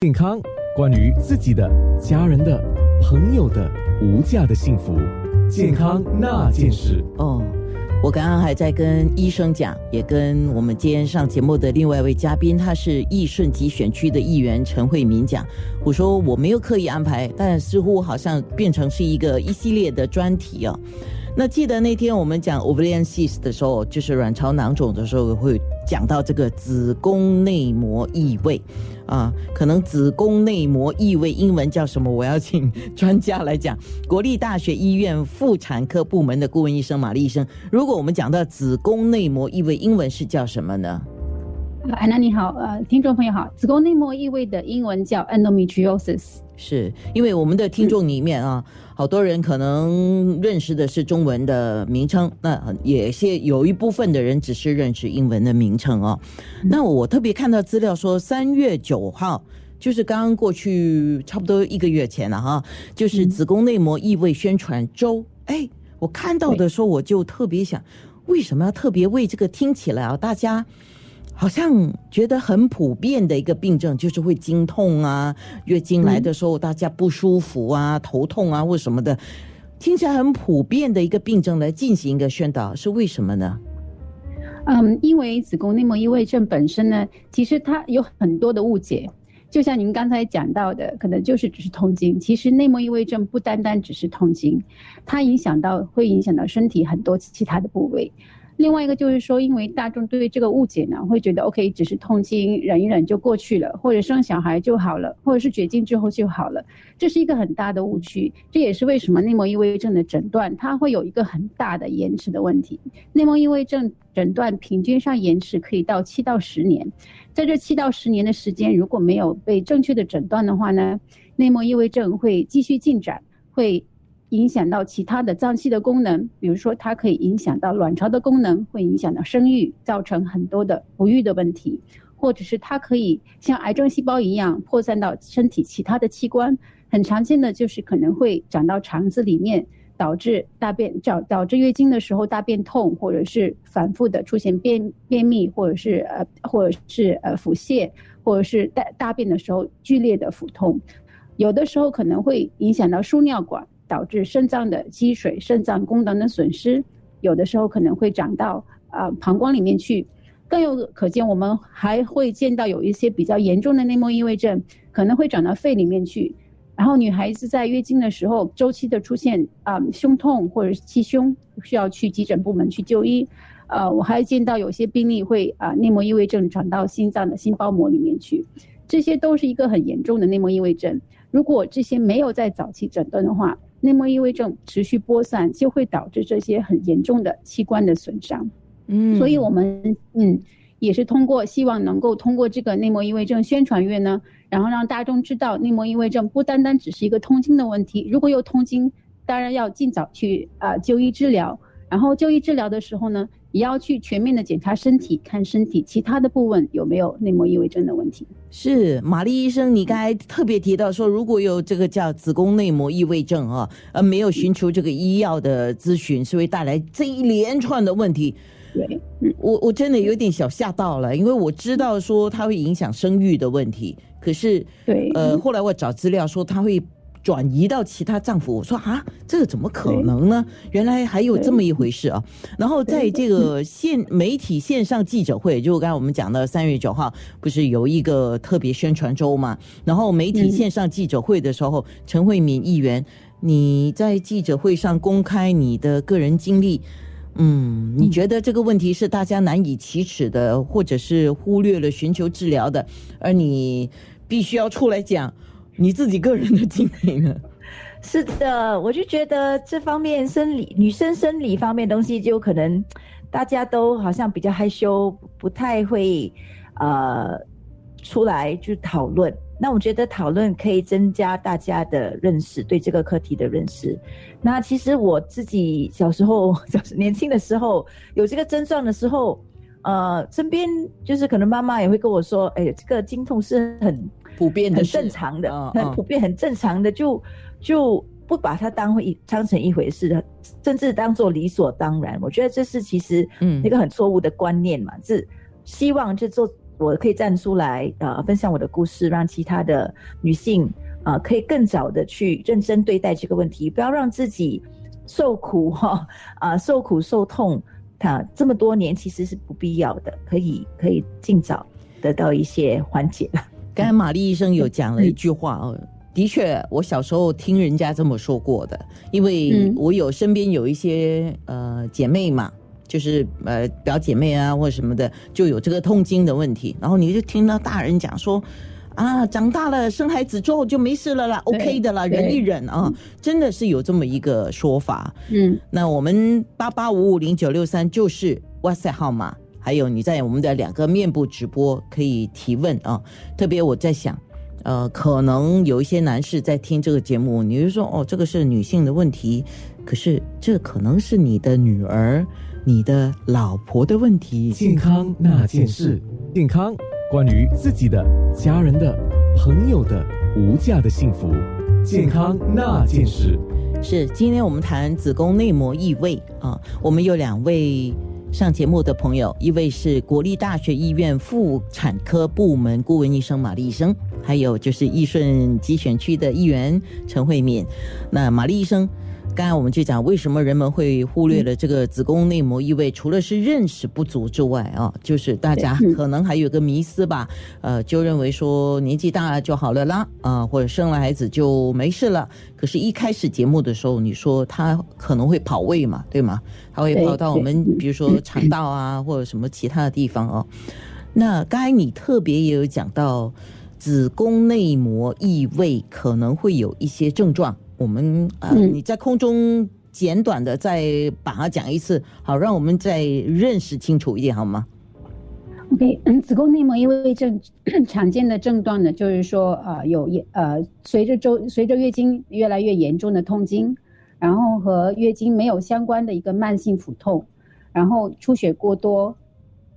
健康，关于自己的、家人的、朋友的无价的幸福，健康那件事。哦，我刚刚还在跟医生讲，也跟我们今天上节目的另外一位嘉宾，他是义顺集选区的议员陈慧敏讲，我说我没有刻意安排，但似乎好像变成是一个一系列的专题哦。那记得那天我们讲 ovarian cyst 的时候，就是卵巢囊肿的时候，会讲到这个子宫内膜异位啊，可能子宫内膜异位英文叫什么？我要请专家来讲。国立大学医院妇产科部门的顾问医生玛丽医生，如果我们讲到子宫内膜异位，英文是叫什么呢？安娜你好，呃，听众朋友好，子宫内膜异位的英文叫 endometriosis。是因为我们的听众里面啊，好多人可能认识的是中文的名称，那也些有一部分的人只是认识英文的名称哦。那我特别看到资料说，三月九号就是刚刚过去差不多一个月前了哈，就是子宫内膜异位宣传周。哎，我看到的时候我就特别想，为什么要特别为这个听起来啊？大家。好像觉得很普遍的一个病症，就是会经痛啊，月经来的时候大家不舒服啊，头痛啊或什么的，听起来很普遍的一个病症来进行一个宣导，是为什么呢？嗯，因为子宫内膜异位症本身呢，其实它有很多的误解，就像您刚才讲到的，可能就是只是痛经，其实内膜异位症不单单只是痛经，它影响到会影响到身体很多其他的部位。另外一个就是说，因为大众对这个误解呢，会觉得 OK，只是痛经，忍一忍就过去了，或者生小孩就好了，或者是绝经之后就好了，这是一个很大的误区。这也是为什么内膜异位症的诊断它会有一个很大的延迟的问题。内膜异位症诊断平均上延迟可以到七到十年，在这七到十年的时间，如果没有被正确的诊断的话呢，内膜异位症会继续进展，会。影响到其他的脏器的功能，比如说它可以影响到卵巢的功能，会影响到生育，造成很多的不育的问题，或者是它可以像癌症细胞一样扩散到身体其他的器官。很常见的就是可能会长到肠子里面，导致大便导导致月经的时候大便痛，或者是反复的出现便便秘，或者是呃或者是呃腹泻，或者是大大便的时候剧烈的腹痛，有的时候可能会影响到输尿管。导致肾脏的积水、肾脏功能的损失，有的时候可能会长到啊膀胱里面去，更有可见，我们还会见到有一些比较严重的内膜异位症，可能会长到肺里面去。然后女孩子在月经的时候，周期的出现啊胸痛或者是气胸，需要去急诊部门去就医。呃，我还见到有些病例会啊内膜异位症长到心脏的心包膜里面去，这些都是一个很严重的内膜异位症。如果这些没有在早期诊断的话，内膜异位症持续播散，就会导致这些很严重的器官的损伤。嗯，所以我们嗯也是通过希望能够通过这个内膜异位症宣传月呢，然后让大众知道内膜异位症不单单只是一个通经的问题，如果有通经，当然要尽早去啊就医治疗。然后就医治疗的时候呢。也要去全面的检查身体，看身体其他的部位有没有内膜异位症的问题。是玛丽医生，你刚才特别提到说，如果有这个叫子宫内膜异位症啊，而没有寻求这个医药的咨询，是会带来这一连串的问题。对，嗯我我真的有点小吓到了，因为我知道说它会影响生育的问题，可是对，呃，后来我找资料说它会。转移到其他丈夫，我说啊，这个怎么可能呢？原来还有这么一回事啊！然后在这个线媒体线上记者会，就刚才我们讲的三月九号，不是有一个特别宣传周嘛？然后媒体线上记者会的时候，陈慧敏议员，你在记者会上公开你的个人经历，嗯，你觉得这个问题是大家难以启齿的，或者是忽略了寻求治疗的，而你必须要出来讲。你自己个人的经历呢？是的，我就觉得这方面生理女生生理方面东西，就可能大家都好像比较害羞，不太会呃出来去讨论。那我觉得讨论可以增加大家的认识，对这个课题的认识。那其实我自己小时候，就是年轻的时候有这个症状的时候，呃，身边就是可能妈妈也会跟我说：“哎，这个经痛是很。”普遍的、很正常的、很普遍、很正常的，就就不把它当回当成一回事，甚至当做理所当然。我觉得这是其实嗯一个很错误的观念嘛，是希望就做我可以站出来，呃，分享我的故事，让其他的女性，呃，可以更早的去认真对待这个问题，不要让自己受苦哈，啊，受苦受痛，他这么多年其实是不必要的，可以可以尽早得到一些缓解了。刚才玛丽医生有讲了一句话哦，的确，我小时候听人家这么说过的，因为我有身边有一些呃姐妹嘛。就是呃表姐妹啊或者什么的就有这个痛经的问题，然后你就听到大人讲说，啊长大了生孩子之后就没事了啦，OK 的啦，忍一忍啊，真的是有这么一个说法。嗯，那我们八八五五零九六三就是哇塞号码，还有你在我们的两个面部直播可以提问啊。特别我在想，呃，可能有一些男士在听这个节目，你就说哦，这个是女性的问题，可是这可能是你的女儿。你的老婆的问题，健康那件事，健康关于自己的、家人的、朋友的无价的幸福，健康那件事是今天我们谈子宫内膜异位啊。我们有两位上节目的朋友，一位是国立大学医院妇产科部门顾问医生玛丽医生，还有就是义顺集选区的议员陈慧敏。那玛丽医生。刚才我们就讲，为什么人们会忽略了这个子宫内膜异位？除了是认识不足之外啊，就是大家可能还有个迷思吧，呃，就认为说年纪大了就好了啦，啊，或者生了孩子就没事了。可是，一开始节目的时候，你说它可能会跑位嘛，对吗？它会跑到我们比如说肠道啊，或者什么其他的地方哦。那刚才你特别也有讲到，子宫内膜异位可能会有一些症状。我们呃，你在空中简短的再把它讲一次，好，让我们再认识清楚一点，好吗？OK，嗯，子宫内膜异位症常见的症状呢，就是说呃有呃随着周随着月经越来越严重的痛经，然后和月经没有相关的一个慢性腹痛，然后出血过多，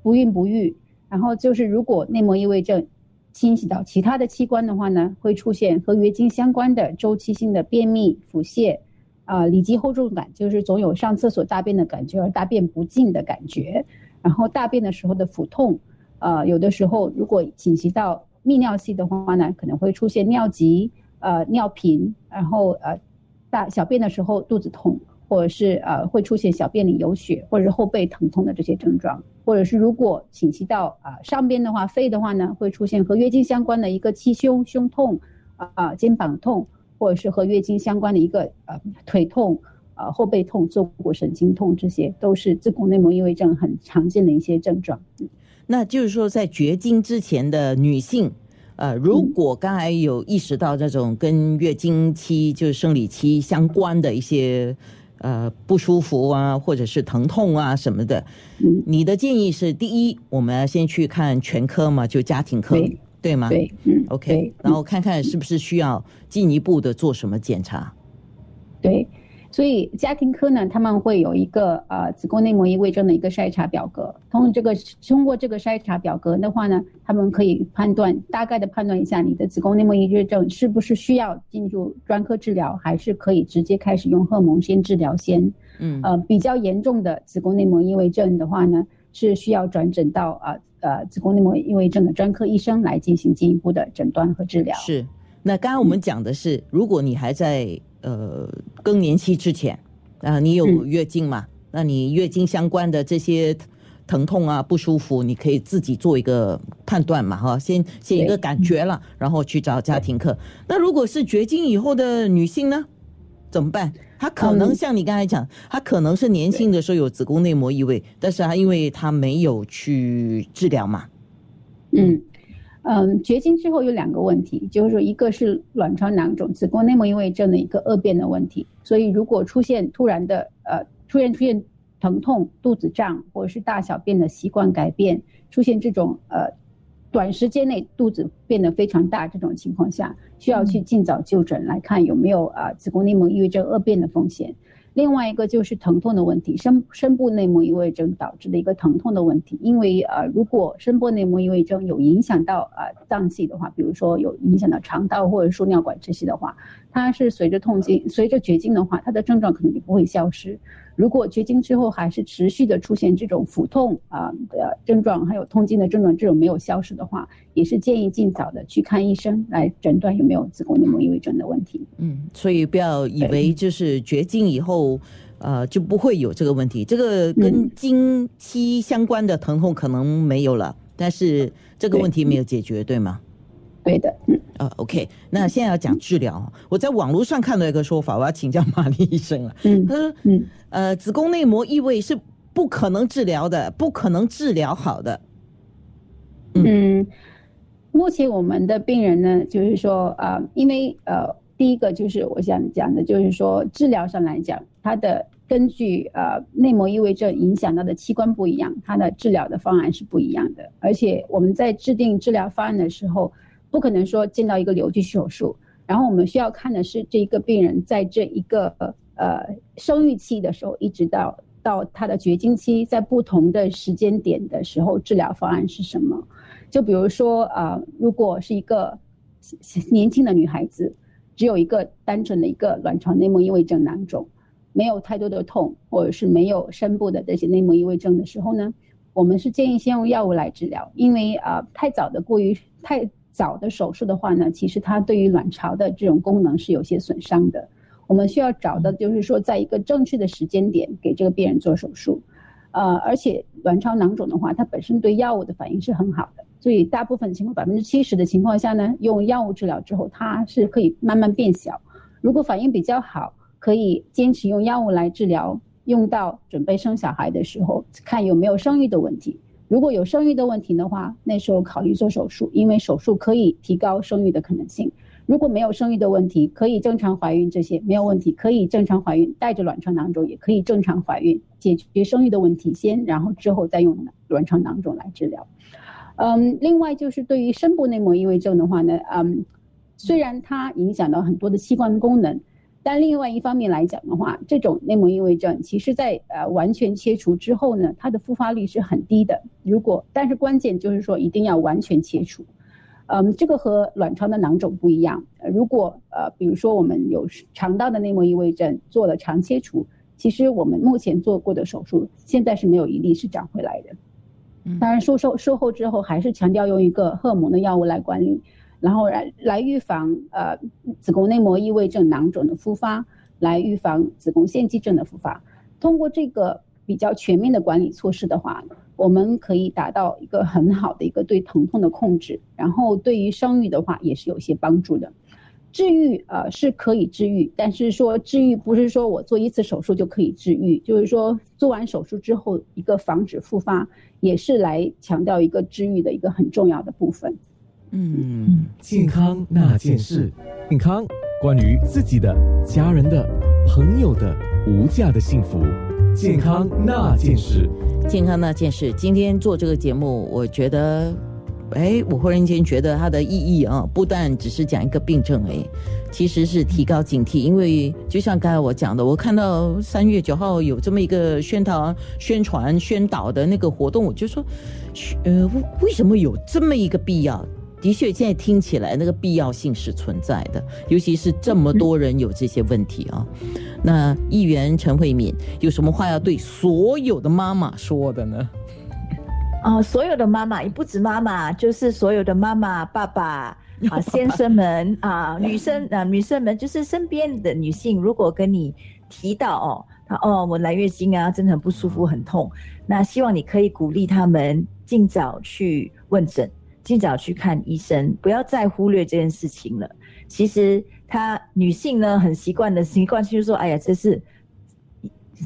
不孕不育，然后就是如果内膜异位症。侵袭到其他的器官的话呢，会出现和月经相关的周期性的便秘、腹泻，啊，里脊厚重感，就是总有上厕所大便的感觉而大便不尽的感觉，然后大便的时候的腹痛，呃，有的时候如果侵袭到泌尿系的话呢，可能会出现尿急，呃，尿频，然后呃，大小便的时候肚子痛。或者是呃会出现小便里有血，或者是后背疼痛的这些症状，或者是如果侵袭到啊上边的话，肺的话呢，会出现和月经相关的一个气胸、胸痛啊、肩膀痛，或者是和月经相关的一个呃腿痛、呃后背痛、坐骨神经痛，这些都是子宫内膜异位症很常见的一些症状。那就是说，在绝经之前的女性，呃，如果刚才有意识到这种跟月经期就是生理期相关的一些。呃，不舒服啊，或者是疼痛啊什么的，你的建议是：第一，我们要先去看全科嘛，就家庭科，对吗？对，嗯，OK，然后看看是不是需要进一步的做什么检查。对。所以家庭科呢，他们会有一个呃子宫内膜异位症的一个筛查表格。通过这个通过这个筛查表格的话呢，他们可以判断大概的判断一下你的子宫内膜异位症是不是需要进入专科治疗，还是可以直接开始用荷尔蒙先治疗先。嗯，呃，比较严重的子宫内膜异位症的话呢，是需要转诊到呃呃子宫内膜异位症的专科医生来进行进一步的诊断和治疗。是。那刚刚我们讲的是，如果你还在呃更年期之前，啊，你有月经嘛？那你月经相关的这些疼痛啊、不舒服，你可以自己做一个判断嘛，哈，先先一个感觉了，然后去找家庭课。那如果是绝经以后的女性呢，怎么办？她可能像你刚才讲，她可能是年轻的时候有子宫内膜异位，但是她因为她没有去治疗嘛，嗯。嗯，绝经之后有两个问题，就是说一个是卵巢囊肿、子宫内膜异位症的一个恶变的问题。所以如果出现突然的呃突然出现疼痛、肚子胀，或者是大小便的习惯改变，出现这种呃短时间内肚子变得非常大这种情况下，需要去尽早就诊来看有没有啊子宫内膜异位症恶变的风险。另外一个就是疼痛的问题，深深部内膜异位症导致的一个疼痛的问题。因为呃，如果深部内膜异位症有影响到呃脏器的话，比如说有影响到肠道或者输尿管这些的话，它是随着痛经、随着绝经的话，它的症状可能就不会消失。如果绝经之后还是持续的出现这种腹痛啊的症状，还有痛经的症状，这种没有消失的话，也是建议尽早的去看医生来诊断有没有子宫内膜异位症的问题。嗯，所以不要以为就是绝经以后，呃，就不会有这个问题。这个跟经期相关的疼痛可能没有了，但是这个问题没有解决，对吗？对的，嗯。啊，OK，那现在要讲治疗。我在网络上看到一个说法，我要请教玛丽医生了。嗯，他说，嗯，呃，子宫内膜异位是不可能治疗的，不可能治疗好的。嗯，目前我们的病人呢，就是说，啊，因为呃，第一个就是我想讲的，就是说治疗上来讲，它的根据呃内膜异位症影响到的器官不一样，它的治疗的方案是不一样的。而且我们在制定治疗方案的时候。不可能说见到一个瘤去手术，然后我们需要看的是这一个病人在这一个呃生育期的时候，一直到到他的绝经期，在不同的时间点的时候，治疗方案是什么？就比如说啊，如果是一个年轻的女孩子，只有一个单纯的一个卵巢内膜异位症囊肿，没有太多的痛，或者是没有深部的这些内膜异位症的时候呢，我们是建议先用药物来治疗，因为啊太早的过于太。早的手术的话呢，其实它对于卵巢的这种功能是有些损伤的。我们需要找的就是说，在一个正确的时间点给这个病人做手术。呃，而且卵巢囊肿的话，它本身对药物的反应是很好的，所以大部分情况百分之七十的情况下呢，用药物治疗之后，它是可以慢慢变小。如果反应比较好，可以坚持用药物来治疗，用到准备生小孩的时候，看有没有生育的问题。如果有生育的问题的话，那时候考虑做手术，因为手术可以提高生育的可能性。如果没有生育的问题，可以正常怀孕，这些没有问题，可以正常怀孕，带着卵巢囊肿也可以正常怀孕，解决生育的问题先，然后之后再用卵巢囊肿来治疗。嗯，另外就是对于深部内膜异位症的话呢，嗯，虽然它影响到很多的器官功能。但另外一方面来讲的话，这种内膜异位症，其实在呃完全切除之后呢，它的复发率是很低的。如果但是关键就是说一定要完全切除，嗯，这个和卵巢的囊肿不一样。如果呃比如说我们有肠道的内膜异位症做了肠切除，其实我们目前做过的手术现在是没有一例是长回来的。当然术后术后之后还是强调用一个荷尔蒙的药物来管理。然后来来预防呃子宫内膜异位症囊肿的复发，来预防子宫腺肌症的复发。通过这个比较全面的管理措施的话，我们可以达到一个很好的一个对疼痛的控制。然后对于生育的话也是有些帮助的。治愈呃是可以治愈，但是说治愈不是说我做一次手术就可以治愈，就是说做完手术之后一个防止复发，也是来强调一个治愈的一个很重要的部分。嗯，健康那件事，健康关于自己的、家人的、朋友的无价的幸福，健康那件事，健康那件事。今天做这个节目，我觉得，哎，我忽然间觉得它的意义啊，不但只是讲一个病症，哎，其实是提高警惕。因为就像刚才我讲的，我看到三月九号有这么一个宣导、宣传、宣导的那个活动，我就说，呃，为什么有这么一个必要？的确，现在听起来那个必要性是存在的，尤其是这么多人有这些问题啊。那议员陈慧敏有什么话要对所有的妈妈说的呢？啊，所有的妈妈也不止妈妈，就是所有的妈妈、爸爸 啊、先生们啊、女生啊、女生们，就是身边的女性，如果跟你提到哦，她哦，我来月经啊，真的很不舒服、很痛，那希望你可以鼓励他们尽早去问诊。尽早去看医生，不要再忽略这件事情了。其实，她女性呢很习惯的习惯就说：“哎呀，这是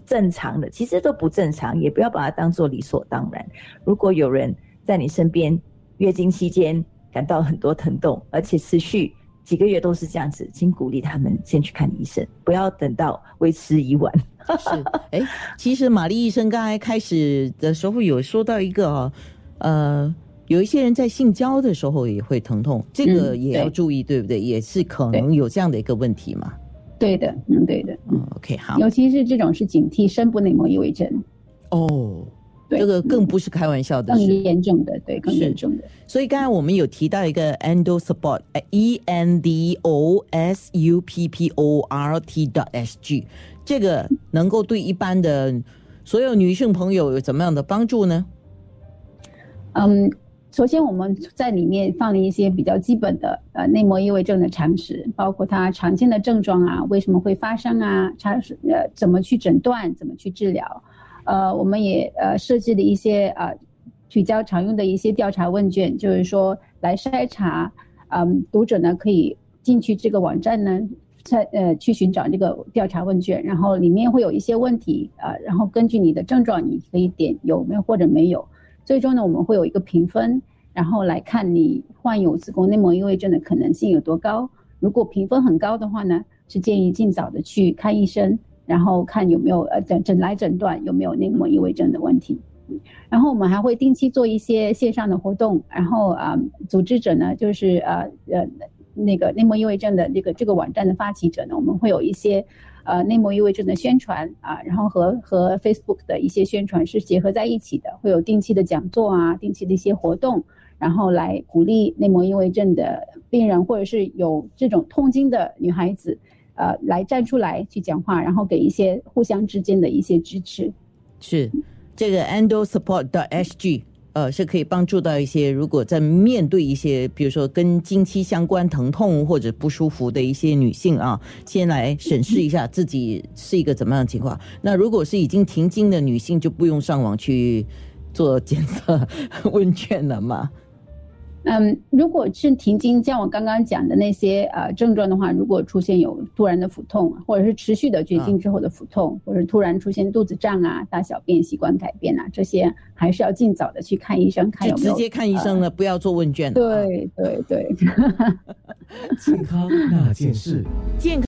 正常的。”其实都不正常，也不要把它当做理所当然。如果有人在你身边月经期间感到很多疼痛，而且持续几个月都是这样子，请鼓励他们先去看医生，不要等到为时已晚。是，哎，其实玛丽医生刚才开始的时候有说到一个，呃。有一些人在性交的时候也会疼痛，这个也要注意，对不对？也是可能有这样的一个问题嘛。对的，嗯，对的。嗯，OK，好。尤其是这种是警惕深部内膜异位症。哦，对这个更不是开玩笑的更。严重的，对，更严重的。所以刚才我们有提到一个 endo support，e n d o s u p p o r t dot s g，这个能够对一般的所有女性朋友有怎么样的帮助呢？嗯，首先我们在里面放了一些比较基本的呃内膜异位症的常识，包括它常见的症状啊，为什么会发生啊，它是呃怎么去诊断，怎么去治疗。呃，我们也呃设计了一些呃比较常用的一些调查问卷，就是说来筛查，嗯，读者呢可以进去这个网站呢。在呃，去寻找这个调查问卷，然后里面会有一些问题啊、呃，然后根据你的症状，你可以点有没有或者没有。最终呢，我们会有一个评分，然后来看你患有子宫内膜异位症的可能性有多高。如果评分很高的话呢，是建议尽早的去看医生，然后看有没有呃诊诊来诊断有没有内膜异位症的问题。然后我们还会定期做一些线上的活动，然后啊、组织者呢就是呃呃那个内膜异位症的这个这个网站的发起者呢，我们会有一些。呃，内膜异位症的宣传啊，然后和和 Facebook 的一些宣传是结合在一起的，会有定期的讲座啊，定期的一些活动，然后来鼓励内膜异位症的病人或者是有这种痛经的女孩子，呃，来站出来去讲话，然后给一些互相之间的一些支持。是这个 endo support dot s g。呃，是可以帮助到一些如果在面对一些，比如说跟经期相关疼痛或者不舒服的一些女性啊，先来审视一下自己是一个怎么样的情况。那如果是已经停经的女性，就不用上网去做检测 问卷了嘛。嗯，如果是停经，像我刚刚讲的那些呃症状的话，如果出现有突然的腹痛，或者是持续的绝经之后的腹痛，或者突然出现肚子胀啊、大小便习惯改变啊，这些还是要尽早的去看医生，看有没有直接看医生了，呃、不要做问卷。对对对，健康那件事，健康。